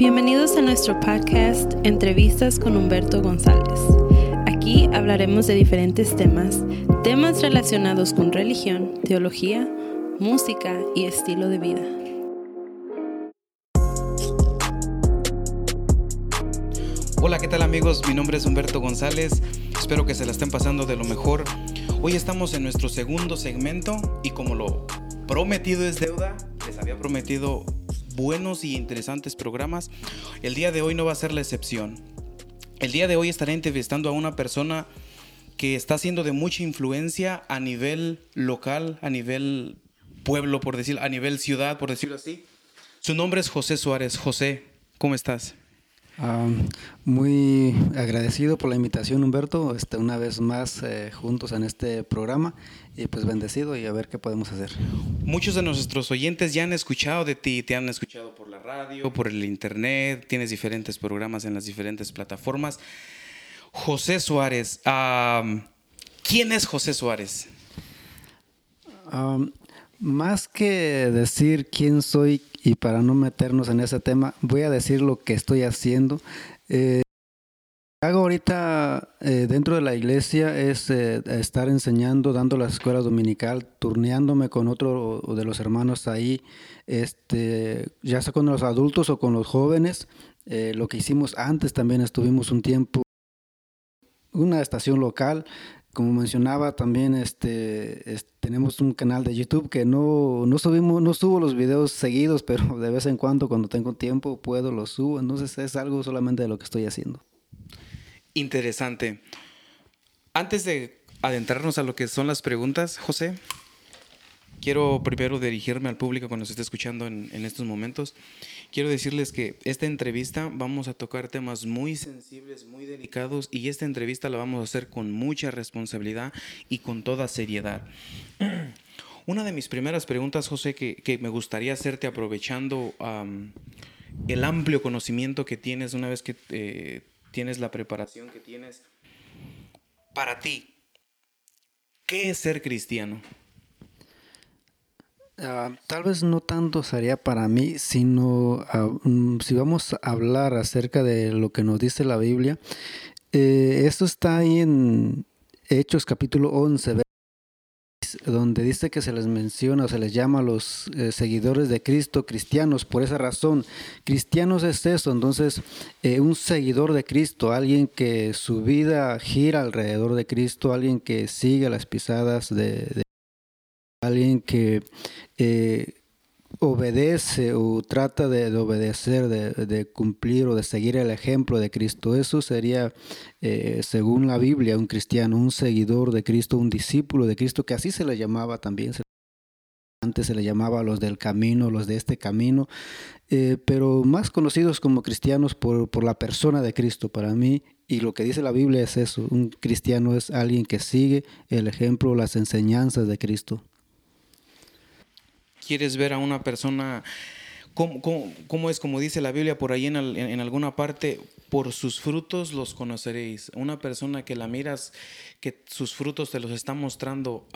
Bienvenidos a nuestro podcast Entrevistas con Humberto González. Aquí hablaremos de diferentes temas, temas relacionados con religión, teología, música y estilo de vida. Hola, ¿qué tal amigos? Mi nombre es Humberto González. Espero que se la estén pasando de lo mejor. Hoy estamos en nuestro segundo segmento y como lo prometido es deuda, les había prometido buenos y interesantes programas. El día de hoy no va a ser la excepción. El día de hoy estaré entrevistando a una persona que está siendo de mucha influencia a nivel local, a nivel pueblo, por decir, a nivel ciudad, por decirlo así. Su nombre es José Suárez. José, ¿cómo estás? Muy agradecido por la invitación, Humberto, este, una vez más eh, juntos en este programa y pues bendecido y a ver qué podemos hacer. Muchos de nuestros oyentes ya han escuchado de ti, te han escuchado por la radio, por el internet, tienes diferentes programas en las diferentes plataformas. José Suárez, ¿quién es José Suárez? más que decir quién soy, y para no meternos en ese tema, voy a decir lo que estoy haciendo. Eh, hago ahorita eh, dentro de la iglesia es eh, estar enseñando, dando la escuela dominical, turneándome con otro de los hermanos ahí, este, ya sea con los adultos o con los jóvenes. lo que hicimos antes también estuvimos un tiempo, una estación local como mencionaba también este, tenemos un canal de YouTube que no, no subimos no subo los videos seguidos pero de vez en cuando cuando tengo tiempo puedo los subo. Entonces es algo solamente de lo que estoy haciendo. Interesante. Antes de adentrarnos a lo que son las preguntas José quiero primero dirigirme al público cuando se esté escuchando en, en estos momentos quiero decirles que esta entrevista vamos a tocar temas muy sensibles, muy delicados y esta entrevista la vamos a hacer con mucha responsabilidad y con toda seriedad. Una de mis primeras preguntas, José, que, me gustaría hacerte aprovechando el amplio conocimiento que tienes una vez que eh, tienes la preparación que tienes, para ti, ¿qué es ser cristiano? Ah, tal vez no tanto sería para mí, sino ah, mm, si vamos a hablar acerca de lo que nos dice la Biblia, eh, esto está ahí en Hechos capítulo 11, donde dice que se les menciona, se les llama a los eh, seguidores de Cristo cristianos, por esa razón, cristianos es eso, entonces eh, un seguidor de Cristo, alguien que su vida gira alrededor de Cristo, alguien que sigue las pisadas de alguien que eh, obedece o trata de, obedecer, de, cumplir o de seguir el ejemplo de Cristo. Eso sería, eh, según la Biblia, un cristiano, un seguidor de Cristo, un discípulo de Cristo, que así se le llamaba también. Antes se le llamaba los del camino, los de este camino, eh, pero más conocidos como cristianos por, por la persona de Cristo para mí. Y lo que dice la Biblia es eso, un cristiano es alguien que sigue el ejemplo, las enseñanzas de Cristo quieres ver a una persona, ¿cómo, es? Como dice la Biblia por ahí en, alguna parte, por sus frutos los conoceréis. Una persona que la miras, que sus frutos te los está mostrando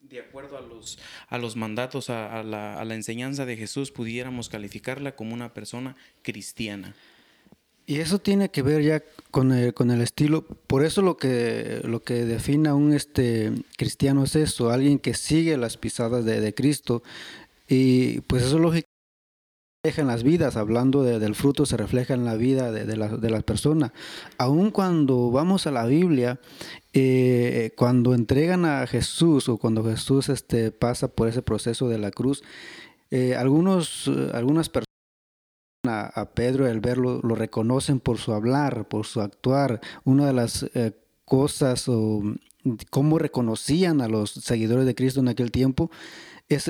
de acuerdo a los, a los mandatos, a, la, enseñanza de Jesús, pudiéramos calificarla como una persona cristiana. Y eso tiene que ver ya con el, con el estilo, por eso lo que, lo que define a un este, cristiano es eso, alguien que sigue las pisadas de Cristo, y pues eso lógico refleja en las vidas, hablando del fruto, se refleja en la vida de, de las personas. Aun cuando vamos a la Biblia, eh, cuando entregan a Jesús o cuando Jesús este, pasa por ese proceso de la cruz, eh, algunos, algunas personas a, Pedro al verlo lo reconocen por su hablar, por su actuar. Una de las eh, cosas o cómo reconocían a los seguidores de Cristo en aquel tiempo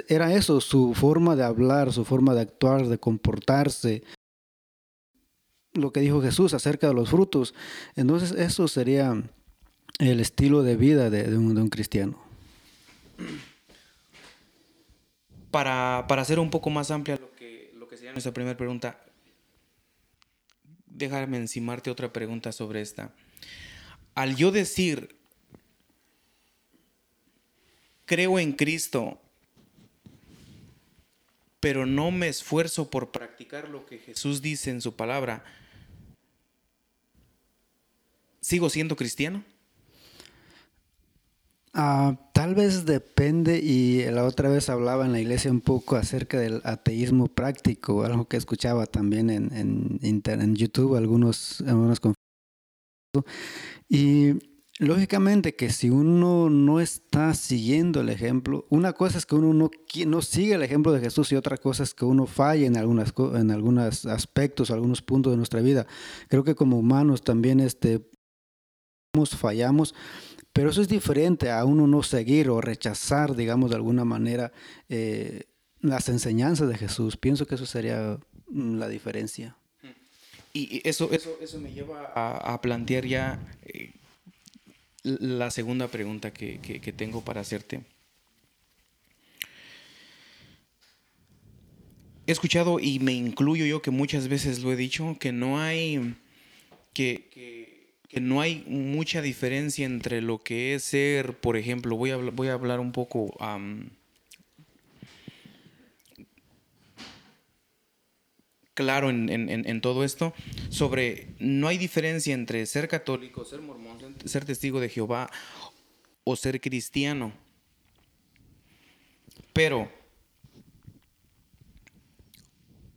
era eso, su forma de hablar, su forma de actuar, de comportarse. Lo que dijo Jesús acerca de los frutos. Entonces eso sería el estilo de vida de, un, cristiano. Para, hacer un poco más amplia lo que, lo que sería nuestra primera pregunta, déjame encimarte otra pregunta sobre esta. Al yo decir, creo en Cristo, pero no me esfuerzo por practicar lo que Jesús dice en su palabra, ¿sigo siendo cristiano? Ah, tal vez depende y la otra vez hablaba en la iglesia un poco acerca del ateísmo práctico, algo que escuchaba también en, en, en YouTube, algunos, algunos y lógicamente que si uno no está siguiendo el ejemplo, una cosa es que uno no, no sigue el ejemplo de Jesús y otra cosa es que uno falle en, algunas, en algunos aspectos, algunos puntos de nuestra vida. Creo que como humanos también este, fallamos pero eso es diferente a uno no seguir o rechazar, digamos, de alguna manera eh, las enseñanzas de Jesús. Pienso que eso sería mm, la diferencia. Y eso, eso, eso me lleva a, plantear ya eh, la segunda pregunta que, que tengo para hacerte. He escuchado y me incluyo yo que muchas veces lo he dicho, que no hay que que no hay mucha diferencia entre lo que es ser, por ejemplo, voy a, voy a hablar un poco... claro en, todo esto, sobre no hay diferencia entre ser católico, ser mormón, ser testigo de Jehová o ser cristiano. Pero,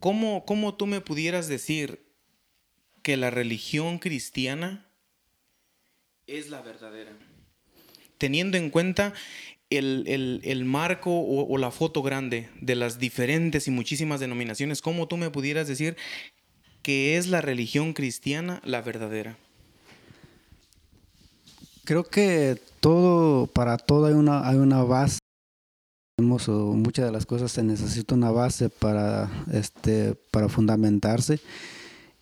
¿cómo, cómo tú me pudieras decir que la religión cristiana es la verdadera. Teniendo en cuenta el, marco o, la foto grande de las diferentes y muchísimas denominaciones, ¿cómo tú me pudieras decir que es la religión cristiana la verdadera? Creo que todo, para todo hay una, hay una base. Muchas de las cosas se necesita una base para, este, para fundamentarse.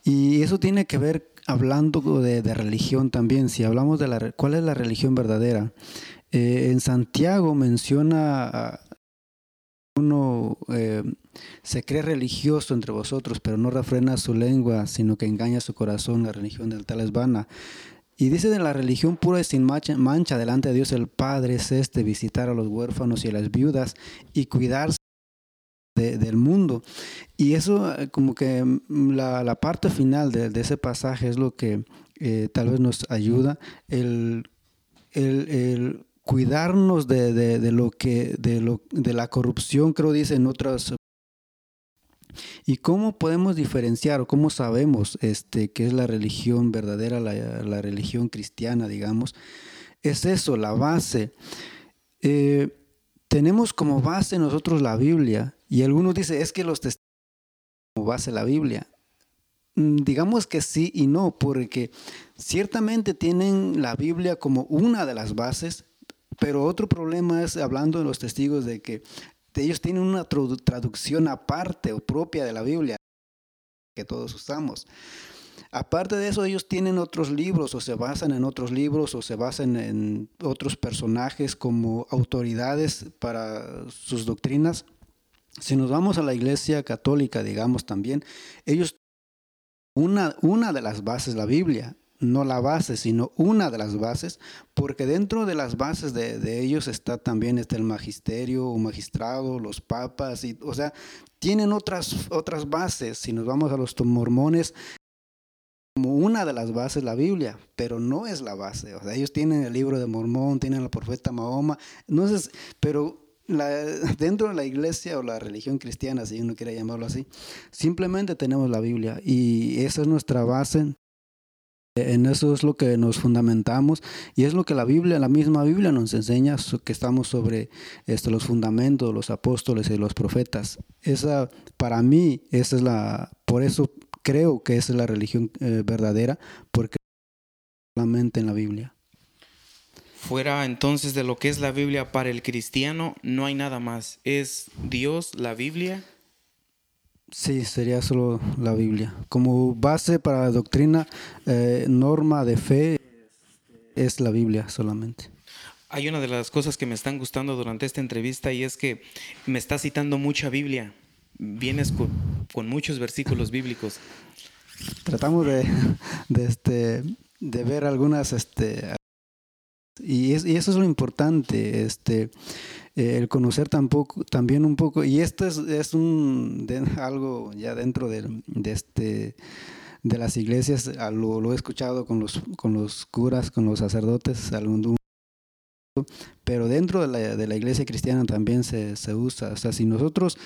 Y eso tiene que ver hablando de, religión también, si hablamos de la, cuál es la religión verdadera, eh, en Santiago menciona uno eh, se cree religioso entre vosotros, pero no refrena su lengua, sino que engaña su corazón, la religión del tal es vana. Y dice de la religión pura y sin mancha delante de Dios el Padre es este, visitar a los huérfanos y a las viudas y cuidarse del mundo. Y eso eh, como que mm, la, parte final de, ese pasaje es lo que tal vez nos ayuda, el, el, cuidarnos de, lo que, de, lo, de la corrupción, creo dice en otras... ¿Y cómo podemos diferenciar o cómo sabemos este, qué es la religión verdadera, la, religión cristiana, digamos? Es eso, la base. Eh, tenemos como base nosotros la Biblia y algunos dicen, es que los testigos como base la Biblia. Mm, digamos que sí y no, porque ciertamente tienen la Biblia como una de las bases, pero otro problema es hablando de los testigos de que ellos tienen una traducción aparte o propia de la Biblia que todos usamos. Aparte de eso, ellos tienen otros libros o se basan en otros libros o se basan en otros personajes como autoridades para sus doctrinas. Si nos vamos a la iglesia católica, digamos también, ellos, una, una de las bases, la Biblia, no la base, sino una de las bases, porque dentro de las bases de, ellos está también está el magisterio o magistrado, los papas, y, o sea, tienen otras, otras bases. Si nos vamos a los mormones, como una de las bases la Biblia, pero no es la base. O sea, ellos tienen el libro de Mormón, tienen el profeta Mahoma, no es, pero dentro de la iglesia o la religión cristiana, si uno quiere llamarlo así, simplemente tenemos la Biblia y esa es nuestra base. En eso es lo que nos fundamentamos y es lo que la Biblia, la misma Biblia nos enseña que estamos sobre esto, los fundamentos, los apóstoles y los profetas. Esa, para mí, esa es la, por eso creo que esa es la religión eh, verdadera, porque solamente en la Biblia. Fuera entonces de lo que es la Biblia para el cristiano, no hay nada más. Es Dios, la Biblia. Sí, sería solo la Biblia. Como base para la doctrina, eh, norma de fe, es la Biblia solamente. Hay una de las cosas que me están gustando durante esta entrevista y es que me está citando mucha Biblia. Vienes con, muchos versículos bíblicos. Tratamos de, de, este, de ver algunas este, y, eso es lo importante. Este, eh, el conocer tampoco, también un poco, y esto es, es un, algo ya dentro de, de, este, de las iglesias, lo, lo, he escuchado con los, con los curas, con los sacerdotes, algún, pero dentro de la, de la, iglesia cristiana también se, se, usa. O sea, si nosotros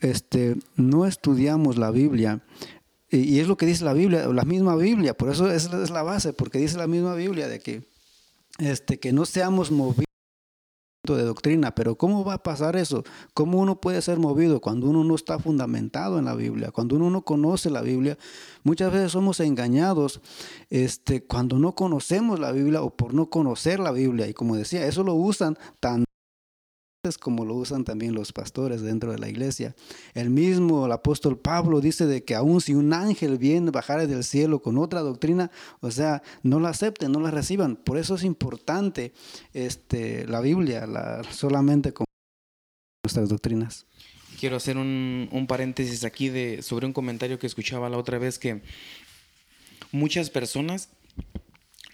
este, no estudiamos la Biblia, y, es lo que dice la Biblia, la misma Biblia, por eso es, es la base, porque dice la misma Biblia de que, este, que no seamos movidos de doctrina, pero ¿cómo va a pasar eso? ¿Cómo uno puede ser movido cuando uno no está fundamentado en la Biblia? Cuando uno no conoce la Biblia, muchas veces somos engañados este, cuando no conocemos la Biblia o por no conocer la Biblia. Y como decía, eso lo usan tan como lo usan también los pastores dentro de la iglesia. El mismo el apóstol Pablo dice de que aun si un ángel viene bajar del cielo con otra doctrina, o sea, no la acepten, no la reciban. Por eso es importante este, la Biblia, la, solamente con nuestras doctrinas. Quiero hacer un, un paréntesis aquí de, sobre un comentario que escuchaba la otra vez que muchas personas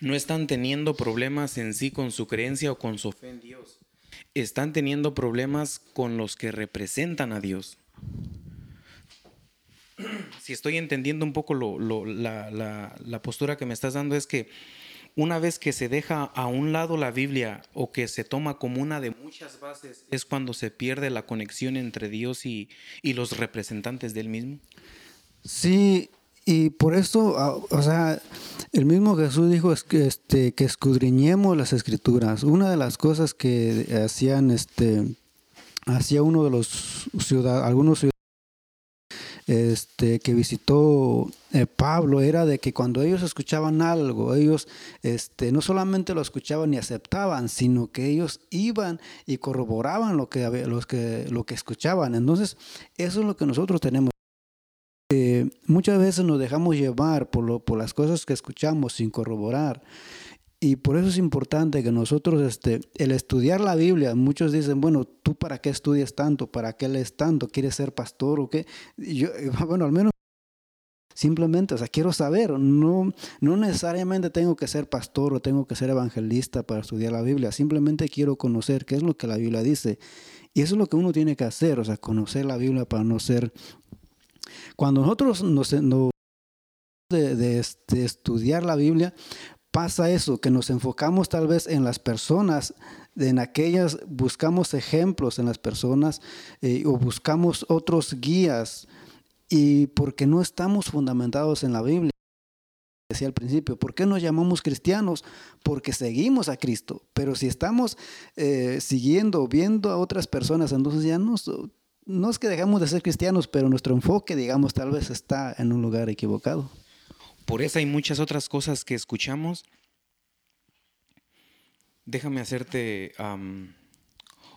no están teniendo problemas en sí con su creencia o con su fe en Dios están teniendo problemas con los que representan a Dios. Si estoy entendiendo un poco la, postura que me estás dando es que una vez que se deja a un lado la Biblia o que se toma como una de muchas bases, es cuando se pierde la conexión entre Dios y, y los representantes del mismo. Sí, y por eso, ah, o sea, el mismo Jesús dijo que, este, que escudriñemos las escrituras. Una de las cosas que hacían, este, hacía uno de los ciudadanos, algunos ciudadanos este, que visitó eh, Pablo era de que cuando ellos escuchaban algo, ellos este, no solamente lo escuchaban y aceptaban, sino que ellos iban y corroboraban lo que, los que, lo que escuchaban. Entonces, eso es lo que nosotros tenemos eh, muchas veces nos dejamos llevar por, lo, por las cosas que escuchamos sin corroborar. Y por eso es importante que nosotros, este, el estudiar la Biblia, muchos dicen, bueno, ¿tú para qué estudias tanto? ¿Para qué lees tanto? ¿Quieres ser pastor o qué? yo, bueno, al menos simplemente, o sea, quiero saber, no, no necesariamente tengo que ser pastor o tengo que ser evangelista para estudiar la Biblia, simplemente quiero conocer qué es lo que la Biblia dice. Y eso es lo que uno tiene que hacer, o sea, conocer la Biblia para no ser cuando nosotros nos, de, este, estudiar la Biblia, pasa eso, que nos enfocamos tal vez en las personas, en aquellas, buscamos ejemplos en las personas eh, o buscamos otros guías y porque no estamos fundamentados en la Biblia. Decía al principio, ¿por qué nos llamamos cristianos? Porque seguimos a Cristo. Pero si estamos eh, siguiendo, viendo a otras personas, entonces ya no, no es que dejamos de ser cristianos, pero nuestro enfoque, digamos, tal vez está en un lugar equivocado. Por eso hay muchas otras cosas que escuchamos. Déjame hacerte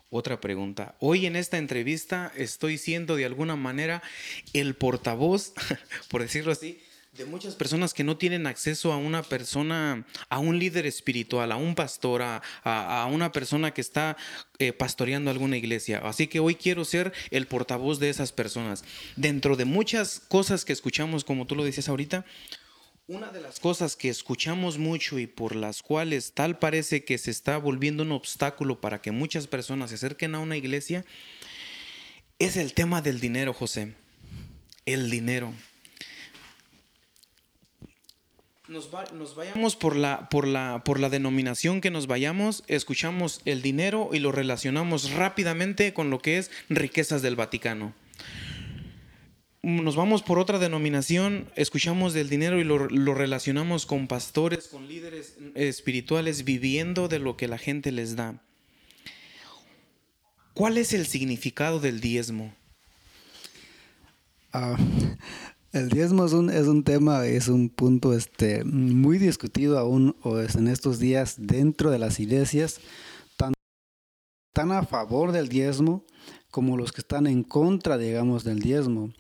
otra pregunta. Hoy en esta entrevista estoy siendo de alguna manera el portavoz, por decirlo así, de muchas personas que no tienen acceso a una persona, a un líder espiritual, a un pastor, a, una persona que está eh, pastoreando alguna iglesia. Así que hoy quiero ser el portavoz de esas personas. Dentro de muchas cosas que escuchamos, como tú lo dices ahorita, una de las cosas que escuchamos mucho y por las cuales tal parece que se está volviendo un obstáculo para que muchas personas se acerquen a una iglesia es el tema del dinero, José. El dinero nos, vayamos por la, por, la, por la denominación que nos vayamos, escuchamos el dinero y lo relacionamos rápidamente con lo que es riquezas del Vaticano. Nos vamos por otra denominación, escuchamos del dinero y lo, lo relacionamos con pastores, con líderes espirituales viviendo de lo que la gente les da. ¿Cuál es el significado del diezmo? Ah, el diezmo es un, es un tema, es un punto este, muy discutido aún en estos días dentro de las iglesias, tan, tan a favor del diezmo como los que están en contra, digamos, del diezmo.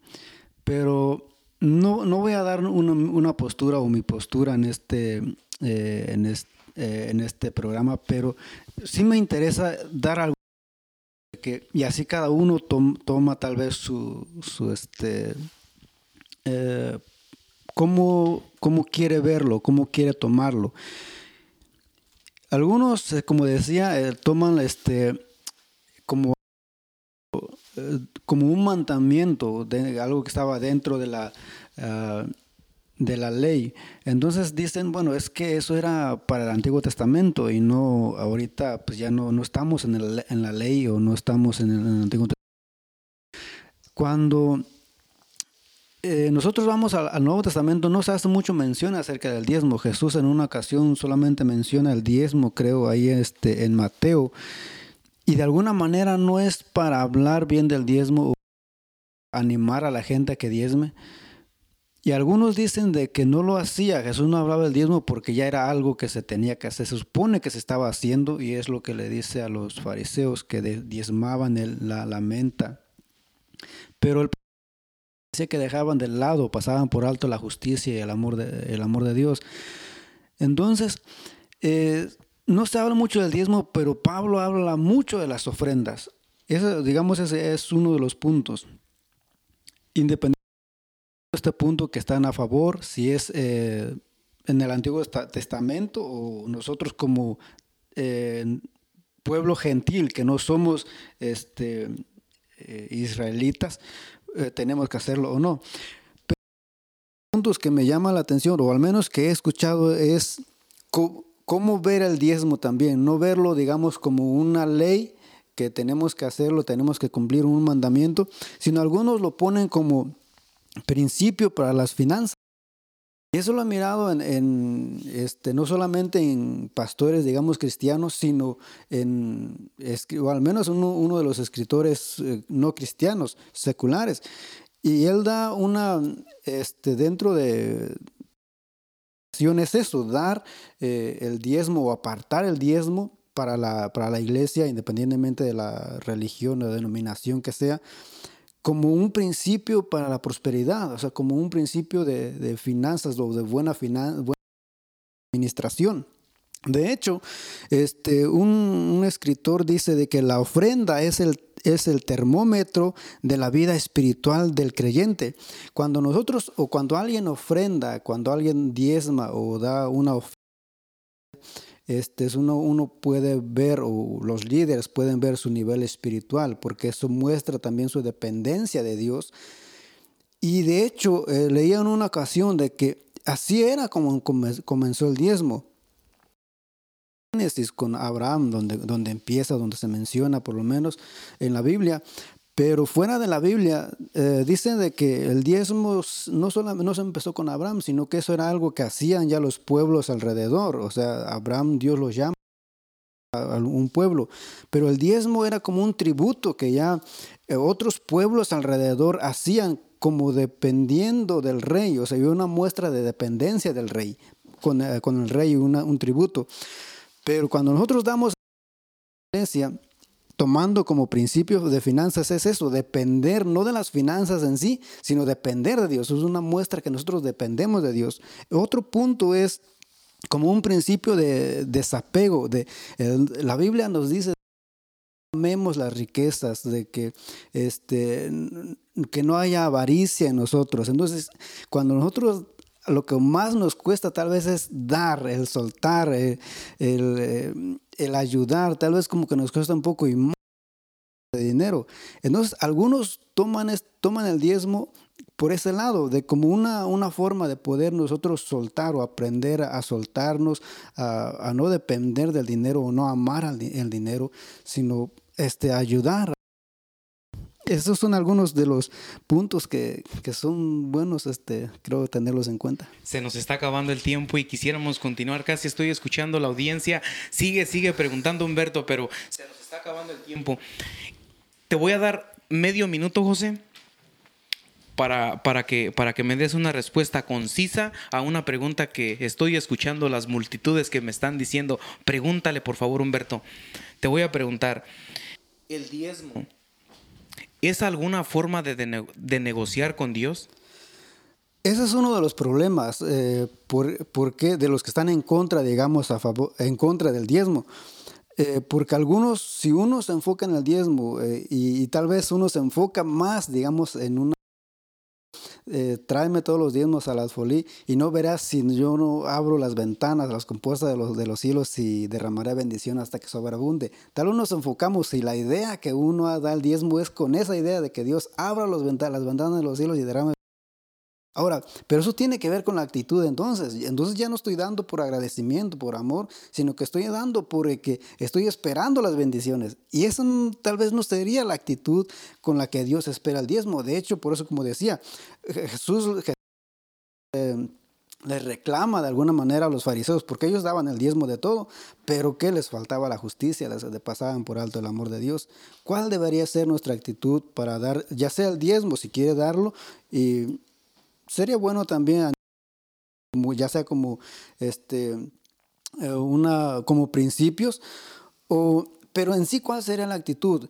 Pero no, no voy a dar una, postura o mi postura en este, eh, en, este, en este programa, pero sí me interesa dar algo que, y así cada uno toma tal vez su, su este, eh, cómo, quiere verlo, cómo quiere tomarlo. Algunos, eh, como decía, eh, toman este, como, eh, como un mandamiento, de algo que estaba dentro de la, ah, de la ley. Entonces dicen, bueno, es que eso era para el Antiguo Testamento y no ahorita, pues ya no, no estamos en, el, en la ley o no estamos en el, en el Antiguo Testamento. Cuando eh, nosotros vamos al, Nuevo Testamento, no se hace mucho mención acerca del diezmo. Jesús en una ocasión solamente menciona el diezmo, creo, ahí este, en Mateo. Y de alguna manera no es para hablar bien del diezmo o animar a la gente a que diezme. Y algunos dicen de que no lo hacía, Jesús no hablaba del diezmo porque ya era algo que se tenía que hacer, se supone que se estaba haciendo y es lo que le dice a los fariseos que diezmaban la, la menta. Pero el que dejaban de lado, pasaban por alto la justicia y el amor de, el amor de Dios. Entonces, eh, no se habla mucho del diezmo, pero Pablo habla mucho de las ofrendas. Eso, digamos, ese es uno de los puntos. Independientemente de este punto que están a favor, si es eh, en el Antiguo Testamento o nosotros como eh, pueblo gentil, que no somos este, israelitas, eh, tenemos que hacerlo o no. Pero puntos que me llaman la atención, o al menos que he escuchado, es cómo ver el diezmo también, no verlo, digamos, como una ley que tenemos que hacerlo, tenemos que cumplir un mandamiento, sino algunos lo ponen como principio para las finanzas. Y eso lo he mirado en, este, no solamente en pastores, digamos, cristianos, sino en, o al menos uno, de los escritores eh, no cristianos, seculares. Y él da una, este, dentro de, es eso, dar eh, el diezmo o apartar el diezmo para la, para la iglesia, independientemente de la religión o denominación que sea, como un principio para la prosperidad, o sea, como un principio de, finanzas o de buena, buena administración. De hecho, este, un, escritor dice de que la ofrenda es el, es el termómetro de la vida espiritual del creyente. Cuando nosotros o cuando alguien ofrenda, cuando alguien diezma o da una ofrenda, este es uno, uno puede ver, o los líderes pueden ver su nivel espiritual, porque eso muestra también su dependencia de Dios. Y de hecho, eh, leía en una ocasión de que así era como comenzó el diezmo. Génesis con Abraham, donde, donde empieza, donde se menciona por lo menos en la Biblia, pero fuera de la Biblia, eh, dicen de que el diezmo no solamente no se empezó con Abraham, sino que eso era algo que hacían ya los pueblos alrededor. O sea, Abraham, Dios lo llama a un pueblo, pero el diezmo era como un tributo que ya eh, otros pueblos alrededor hacían como dependiendo del rey, o sea, había una muestra de dependencia del rey, con, eh, con el rey, una, un tributo. Pero cuando nosotros damos tomando como principio de finanzas es eso, depender no de las finanzas en sí, sino depender de Dios. Es una muestra que nosotros dependemos de Dios. Otro punto es como un principio de desapego. De, la Biblia nos dice amemos las riquezas, de que, este, que no haya avaricia en nosotros. Entonces, cuando nosotros lo que más nos cuesta tal vez es dar, el soltar, eh, el, el, el ayudar, tal vez como que nos cuesta un poco y más de dinero. Entonces, algunos toman, toman el diezmo por ese lado, de como una, una forma de poder nosotros soltar o aprender a, soltarnos, a, no depender del dinero o no amar el dinero, sino este, ayudar. Esos son algunos de los puntos que, que, son buenos, este, creo tenerlos en cuenta. Se nos está acabando el tiempo y quisiéramos continuar. Casi estoy escuchando la audiencia. Sigue, sigue preguntando Humberto, pero se nos está acabando el tiempo. Te voy a dar medio minuto, José, para, para, que, para que me des una respuesta concisa a una pregunta que estoy escuchando las multitudes que me están diciendo. Pregúntale, por favor, Humberto. Te voy a preguntar, ¿el diezmo es alguna forma de, negociar con Dios? Ese es uno de los problemas, eh, por, de los que están en contra, digamos, en contra del diezmo. Eh, porque algunos, si uno se enfoca en el diezmo eh, y, tal vez uno se enfoca más, digamos, en una eh, tráeme todos los diezmos a las folí y no verás si yo no abro las ventanas, las compuestas de los, de los cielos y derramaré bendición hasta que sobreabunde. Tal vez nos enfocamos y la idea que uno da el diezmo es con esa idea de que Dios abra los ventanas, las ventanas de los cielos y derrame Ahora, pero eso tiene que ver con la actitud entonces. Entonces ya no estoy dando por agradecimiento, por amor, sino que estoy dando porque estoy esperando las bendiciones. Y eso tal vez no sería la actitud con la que Dios espera el diezmo. De hecho, por eso como decía, Jesús eh, les reclama de alguna manera a los fariseos, porque ellos daban el diezmo de todo, pero que les faltaba la justicia, les pasaban por alto el amor de Dios. ¿Cuál debería ser nuestra actitud para dar, ya sea el diezmo, si quiere darlo, y sería bueno también, ya sea como, este, eh, una, como principios, o, pero en sí, ¿cuál sería la actitud?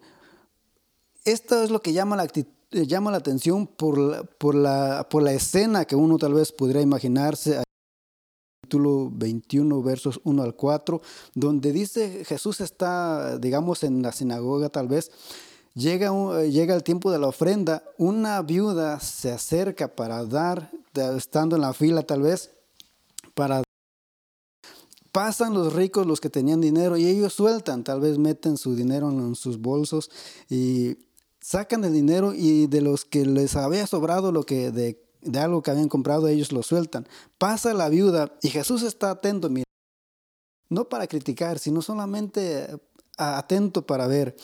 Esto es lo que llama la eh, llama la atención por la, por, la, por la escena que uno tal vez podría imaginarse capítulo 21, versos 1 al 4, donde dice Jesús está, digamos, en la sinagoga tal vez, Llega, eh, llega el tiempo de la ofrenda, una viuda se acerca para dar, estando en la fila tal vez, para pasan los ricos, los que tenían dinero, y ellos sueltan, tal vez meten su dinero en sus bolsos y sacan el dinero y de los que les había sobrado lo que de, de algo que habían comprado, ellos lo sueltan. Pasa la viuda y Jesús está atento, mira, no para criticar, sino solamente atento para ver.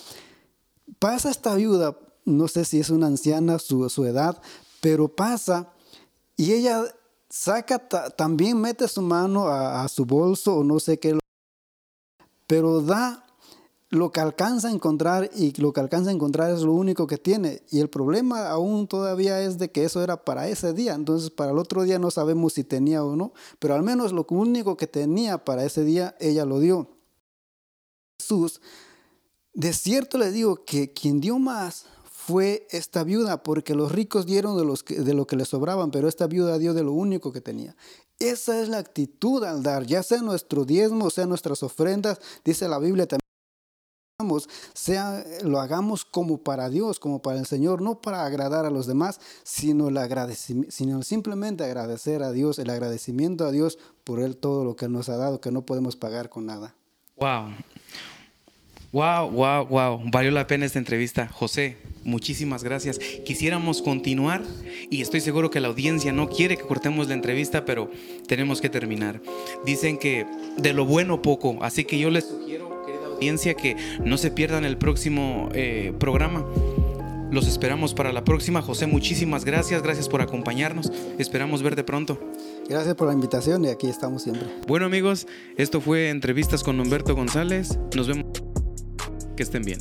Pasa esta viuda, no sé si es una anciana, su, su edad, pero pasa y ella saca, también mete su mano a, su bolso o no sé qué, pero da lo que alcanza a encontrar y lo que alcanza a encontrar es lo único que tiene. Y el problema aún todavía es de que eso era para ese día. Entonces para el otro día no sabemos si tenía o no, pero al menos lo único que tenía para ese día ella lo dio. Jesús de cierto le digo que quien dio más fue esta viuda, porque los ricos dieron de, lo que les sobraban, pero esta viuda dio de lo único que tenía. Esa es la actitud al dar, ya sea nuestro diezmo, sea nuestras ofrendas, dice la Biblia también. Sea, lo hagamos como para Dios, como para el Señor, no para agradar a los demás, sino, sino simplemente agradecer a Dios, el agradecimiento a Dios por Él todo lo que nos ha dado, que no podemos pagar con nada. Wow, Wow, wow, wow. Valió la pena esta entrevista. José, muchísimas gracias. Quisiéramos continuar y estoy seguro que la audiencia no quiere que cortemos la entrevista, pero tenemos que terminar. Dicen que de lo bueno poco, así que yo les sugiero, querida audiencia, que no se pierdan el próximo eh, programa. Los esperamos para la próxima. José, muchísimas gracias. Gracias por acompañarnos. Esperamos verte pronto. Gracias por la invitación y aquí estamos siempre. Bueno amigos, esto fue Entrevistas con Humberto González. Nos vemos. Que estén bien.